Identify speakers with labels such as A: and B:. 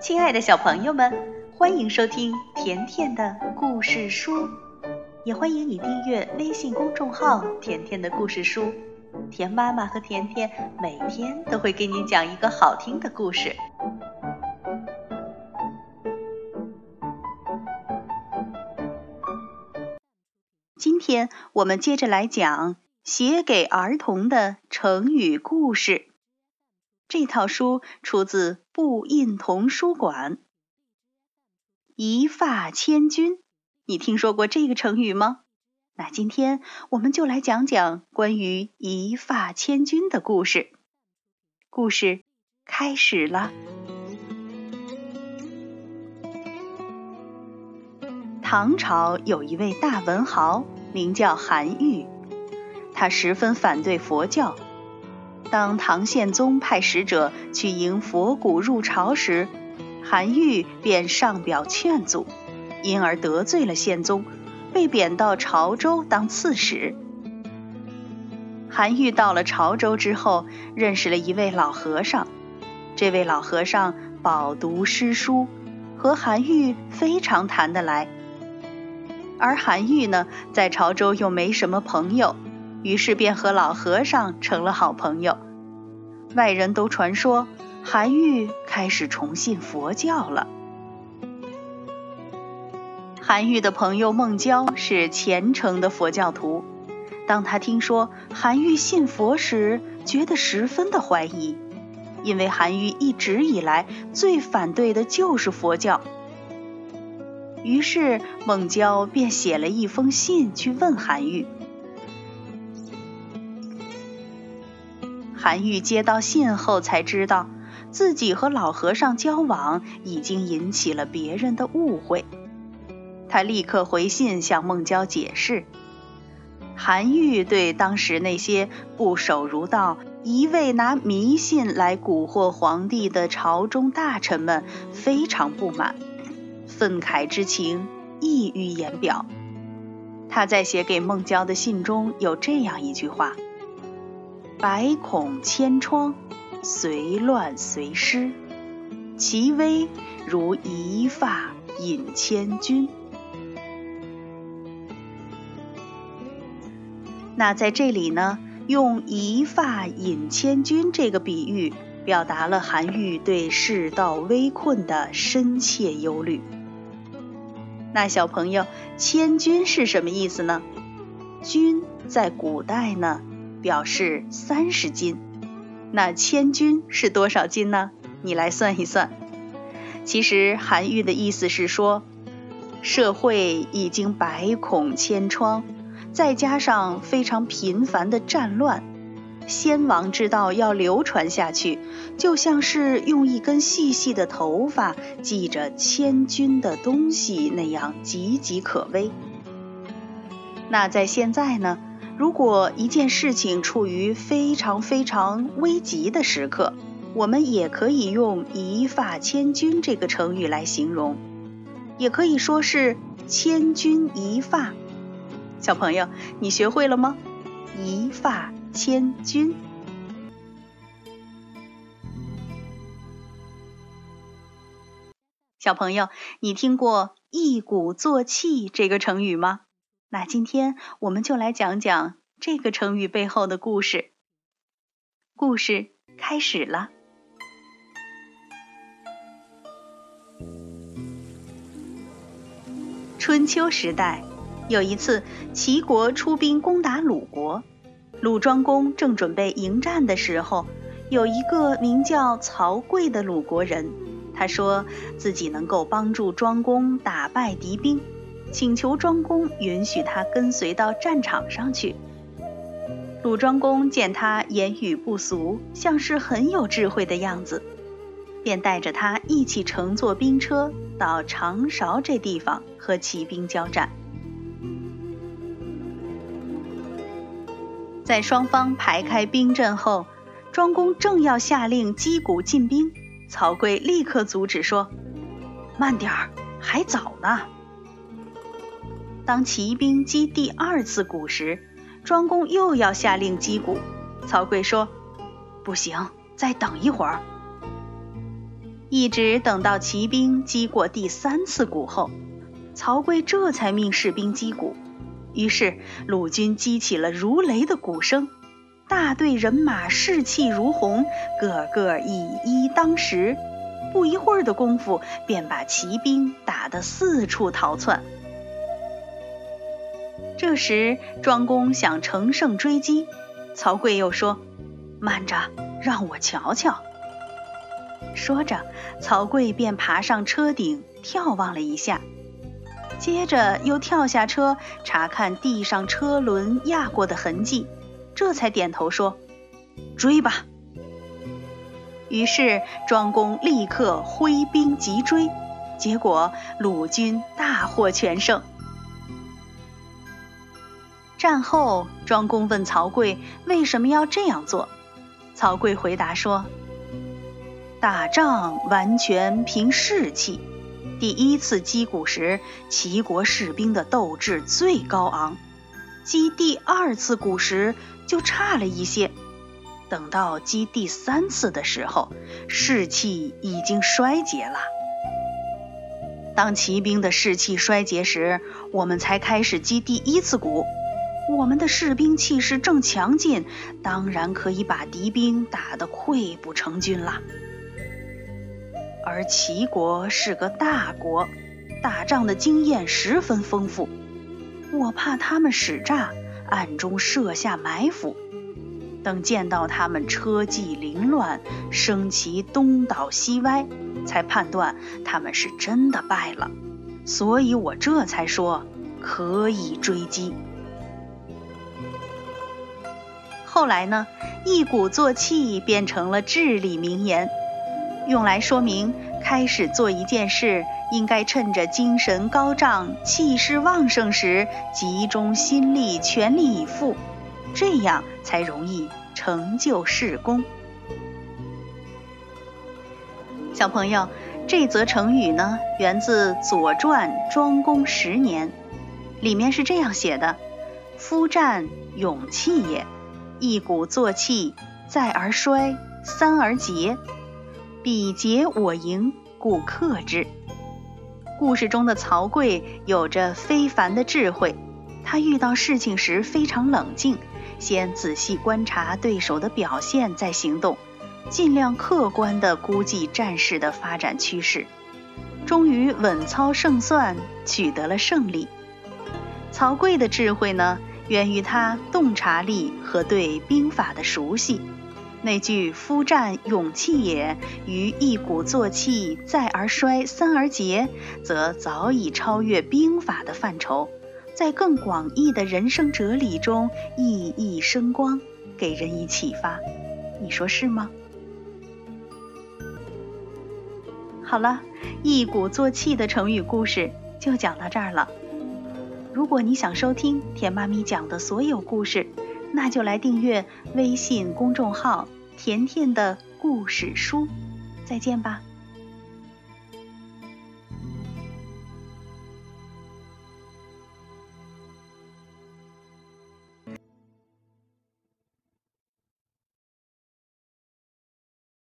A: 亲爱的小朋友们，欢迎收听甜甜的故事书，也欢迎你订阅微信公众号“甜甜的故事书”。甜妈妈和甜甜每天都会给你讲一个好听的故事。今天我们接着来讲写给儿童的成语故事。这套书出自布印童书馆。一发千钧，你听说过这个成语吗？那今天我们就来讲讲关于一发千钧的故事。故事开始了。唐朝有一位大文豪，名叫韩愈，他十分反对佛教。当唐宪宗派使者去迎佛骨入朝时，韩愈便上表劝阻，因而得罪了宪宗，被贬到潮州当刺史。韩愈到了潮州之后，认识了一位老和尚，这位老和尚饱读诗书，和韩愈非常谈得来。而韩愈呢，在潮州又没什么朋友。于是便和老和尚成了好朋友。外人都传说，韩愈开始崇信佛教了。韩愈的朋友孟郊是虔诚的佛教徒。当他听说韩愈信佛时，觉得十分的怀疑，因为韩愈一直以来最反对的就是佛教。于是孟郊便写了一封信去问韩愈。韩愈接到信后，才知道自己和老和尚交往已经引起了别人的误会。他立刻回信向孟郊解释。韩愈对当时那些不守儒道、一味拿迷信来蛊惑皇帝的朝中大臣们非常不满，愤慨之情溢于言表。他在写给孟郊的信中有这样一句话。百孔千疮，随乱随失，其微如一发引千钧。那在这里呢，用一发引千钧这个比喻，表达了韩愈对世道危困的深切忧虑。那小朋友，千钧是什么意思呢？钧在古代呢？表示三十斤，那千钧是多少斤呢？你来算一算。其实韩愈的意思是说，社会已经百孔千疮，再加上非常频繁的战乱，先王之道要流传下去，就像是用一根细细的头发系着千钧的东西那样岌岌可危。那在现在呢？如果一件事情处于非常非常危急的时刻，我们也可以用“一发千钧”这个成语来形容，也可以说是“千钧一发”。小朋友，你学会了吗？“一发千钧”。小朋友，你听过“一鼓作气”这个成语吗？那今天我们就来讲讲这个成语背后的故事。故事开始了。春秋时代，有一次齐国出兵攻打鲁国，鲁庄公正准备迎战的时候，有一个名叫曹刿的鲁国人，他说自己能够帮助庄公打败敌兵。请求庄公允许他跟随到战场上去。鲁庄公见他言语不俗，像是很有智慧的样子，便带着他一起乘坐兵车到长勺这地方和骑兵交战。在双方排开兵阵后，庄公正要下令击鼓进兵，曹刿立刻阻止说：“慢点儿，还早呢。”当骑兵击第二次鼓时，庄公又要下令击鼓。曹刿说：“不行，再等一会儿。”一直等到骑兵击过第三次鼓后，曹刿这才命士兵击鼓。于是鲁军击起了如雷的鼓声，大队人马士气如虹，个个以一当十。不一会儿的功夫，便把骑兵打得四处逃窜。这时，庄公想乘胜追击，曹刿又说：“慢着，让我瞧瞧。”说着，曹刿便爬上车顶，眺望了一下，接着又跳下车，查看地上车轮压过的痕迹，这才点头说：“追吧。”于是庄公立刻挥兵急追，结果鲁军大获全胜。战后，庄公问曹刿为什么要这样做，曹刿回答说。打仗完全凭士气。第一次击鼓时，齐国士兵的斗志最高昂；击第二次鼓时就差了一些。等到击第三次的时候，士气已经衰竭了。当骑兵的士气衰竭时，我们才开始击第一次鼓。我们的士兵气势正强劲，当然可以把敌兵打得溃不成军了。而齐国是个大国，打仗的经验十分丰富。我怕他们使诈，暗中设下埋伏。等见到他们车骑凌乱，升旗东倒西歪，才判断他们是真的败了。所以我这才说可以追击。后来呢，一鼓作气变成了至理名言。用来说明开始做一件事，应该趁着精神高涨、气势旺盛时，集中心力，全力以赴，这样才容易成就事功。小朋友，这则成语呢，源自《左传》庄公十年，里面是这样写的：“夫战，勇气也；一鼓作气，再而衰，三而竭。”彼竭我盈，故克之。故事中的曹刿有着非凡的智慧，他遇到事情时非常冷静，先仔细观察对手的表现再行动，尽量客观地估计战事的发展趋势，终于稳操胜算，取得了胜利。曹刿的智慧呢，源于他洞察力和对兵法的熟悉。那句“夫战，勇气也；于一鼓作气，再而衰，三而竭”，则早已超越兵法的范畴，在更广义的人生哲理中熠熠生光，给人以启发。你说是吗？好了，一鼓作气的成语故事就讲到这儿了。如果你想收听甜妈咪讲的所有故事，那就来订阅微信公众号“甜甜的故事书”，再见吧。